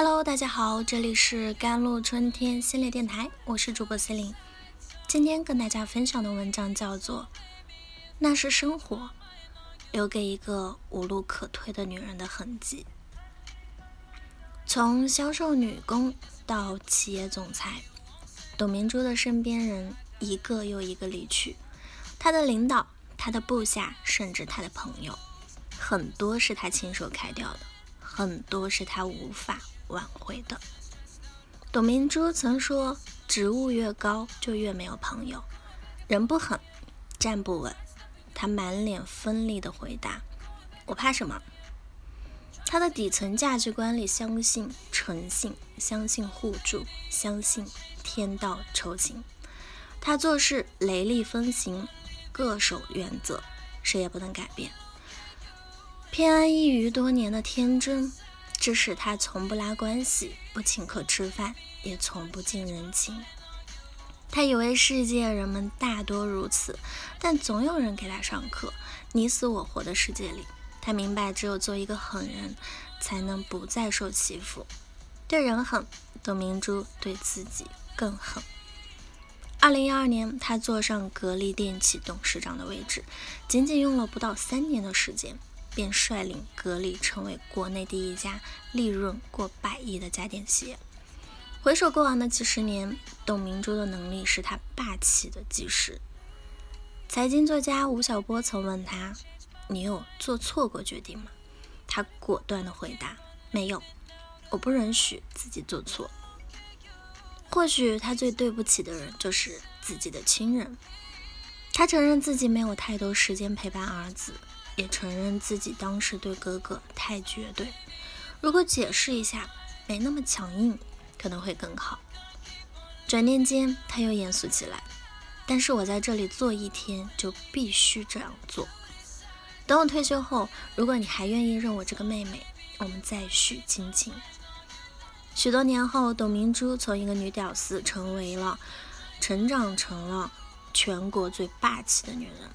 Hello，大家好，这里是甘露春天系列电台，我是主播 C 琳。今天跟大家分享的文章叫做《那是生活留给一个无路可退的女人的痕迹》。从销售女工到企业总裁，董明珠的身边人一个又一个离去，她的领导、她的部下，甚至她的朋友，很多是她亲手开掉的，很多是她无法。挽回的。董明珠曾说：“职务越高，就越没有朋友。人不狠，站不稳。”她满脸锋利的回答：“我怕什么？”她的底层价值观里相信诚信，相信互助，相信天道酬勤。她做事雷厉风行，恪守原则，谁也不能改变。偏安一隅多年的天真。致使他从不拉关系，不请客吃饭，也从不近人情。他以为世界人们大多如此，但总有人给他上课。你死我活的世界里，他明白，只有做一个狠人，才能不再受欺负。对人狠，董明珠对自己更狠。二零一二年，他坐上格力电器董事长的位置，仅仅用了不到三年的时间。便率领格力成为国内第一家利润过百亿的家电企业。回首过往的几十年，董明珠的能力是他霸气的基石。财经作家吴晓波曾问他：“你有做错过决定吗？”他果断的回答：“没有，我不允许自己做错。”或许他最对不起的人就是自己的亲人。他承认自己没有太多时间陪伴儿子。也承认自己当时对哥哥太绝对，如果解释一下，没那么强硬，可能会更好。转念间，他又严肃起来。但是我在这里做一天，就必须这样做。等我退休后，如果你还愿意认我这个妹妹，我们再续亲情。许多年后，董明珠从一个女屌丝，成为了，成长成了全国最霸气的女人。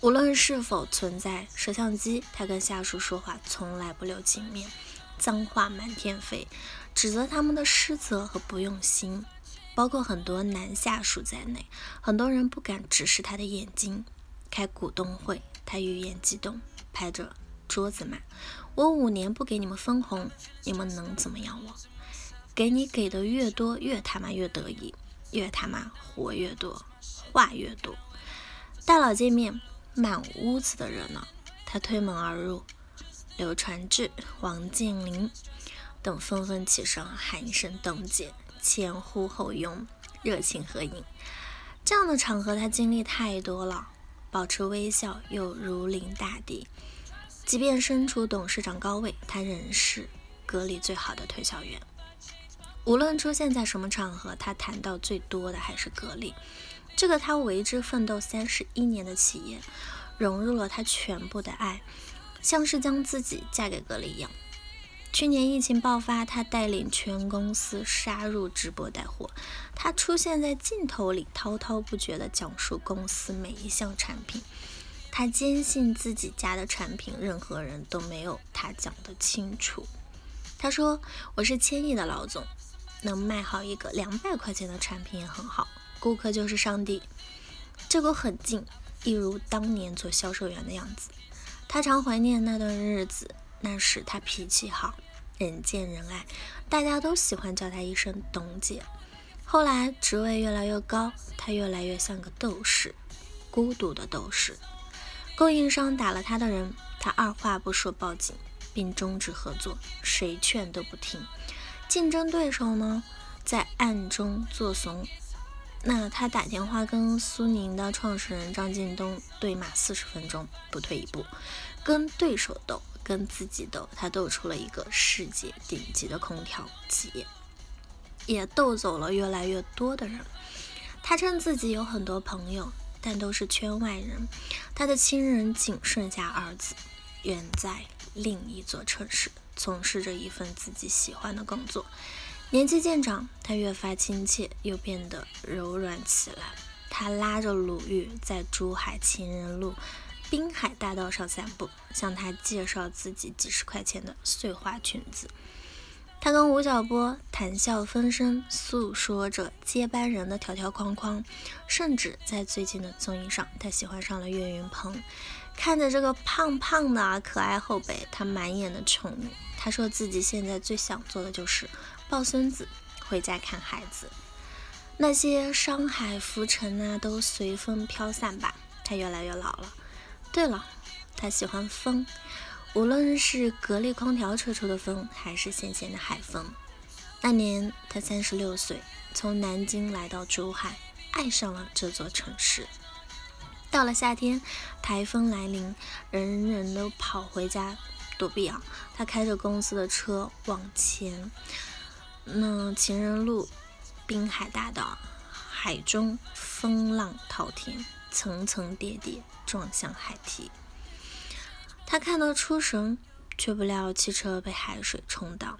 无论是否存在摄像机，她跟下属说话从来不留情面，脏话满天飞，指责他们的失责和不用心，包括很多男下属在内，很多人不敢直视他的眼睛。开股东会，他语言激动，拍着桌子骂：“我五年不给你们分红，你们能怎么样？我给你给的越多，越他妈越得意，越他妈活越多，话越多。大佬见面。”满屋子的热闹，他推门而入，刘传志、王健林等纷纷起身喊一声“董姐”，前呼后拥，热情合影。这样的场合他经历太多了，保持微笑又如临大敌。即便身处董事长高位，他仍是格力最好的推销员。无论出现在什么场合，他谈到最多的还是格力。这个他为之奋斗三十一年的企业，融入了他全部的爱，像是将自己嫁给格力一样。去年疫情爆发，他带领全公司杀入直播带货，他出现在镜头里，滔滔不绝地讲述公司每一项产品。他坚信自己家的产品，任何人都没有他讲得清楚。他说：“我是千亿的老总，能卖好一个两百块钱的产品也很好。”顾客就是上帝，这股很近，一如当年做销售员的样子。他常怀念那段日子，那时他脾气好，人见人爱，大家都喜欢叫他一声董姐。后来职位越来越高，他越来越像个斗士，孤独的斗士。供应商打了他的人，他二话不说报警，并终止合作，谁劝都不听。竞争对手呢，在暗中作怂。那他打电话跟苏宁的创始人张近东对骂四十分钟，不退一步，跟对手斗，跟自己斗，他斗出了一个世界顶级的空调企业，也斗走了越来越多的人。他称自己有很多朋友，但都是圈外人。他的亲人仅剩下儿子，远在另一座城市，从事着一份自己喜欢的工作。年纪渐长，他越发亲切，又变得柔软起来。他拉着鲁豫在珠海情人路滨海大道上散步，向他介绍自己几十块钱的碎花裙子。他跟吴晓波谈笑风生，诉说着接班人的条条框框，甚至在最近的综艺上，他喜欢上了岳云鹏。看着这个胖胖的可爱后辈，他满眼的宠溺。他说自己现在最想做的就是抱孙子回家看孩子。那些山海浮沉啊，都随风飘散吧。他越来越老了。对了，他喜欢风。无论是格力空调吹出的风，还是咸咸的海风。那年他三十六岁，从南京来到珠海，爱上了这座城市。到了夏天，台风来临，人人都跑回家躲避啊。他开着公司的车往前，那情人路、滨海大道，海中风浪滔天，层层叠叠，撞向海堤。他看到出神，却不料汽车被海水冲倒，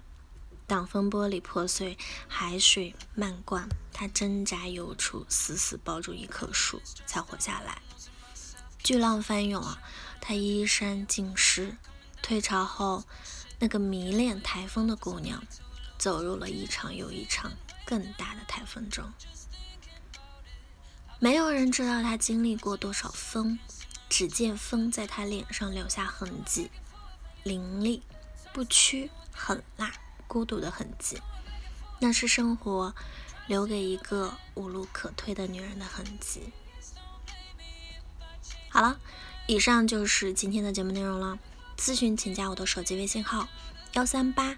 挡风玻璃破碎，海水漫灌。他挣扎游出，死死抱住一棵树，才活下来。巨浪翻涌啊，他衣衫尽湿。退潮后，那个迷恋台风的姑娘，走入了一场又一场更大的台风中。没有人知道他经历过多少风。只见风在他脸上留下痕迹，凌厉、不屈、狠辣、孤独的痕迹，那是生活留给一个无路可退的女人的痕迹。好了，以上就是今天的节目内容了。咨询请加我的手机微信号：幺三八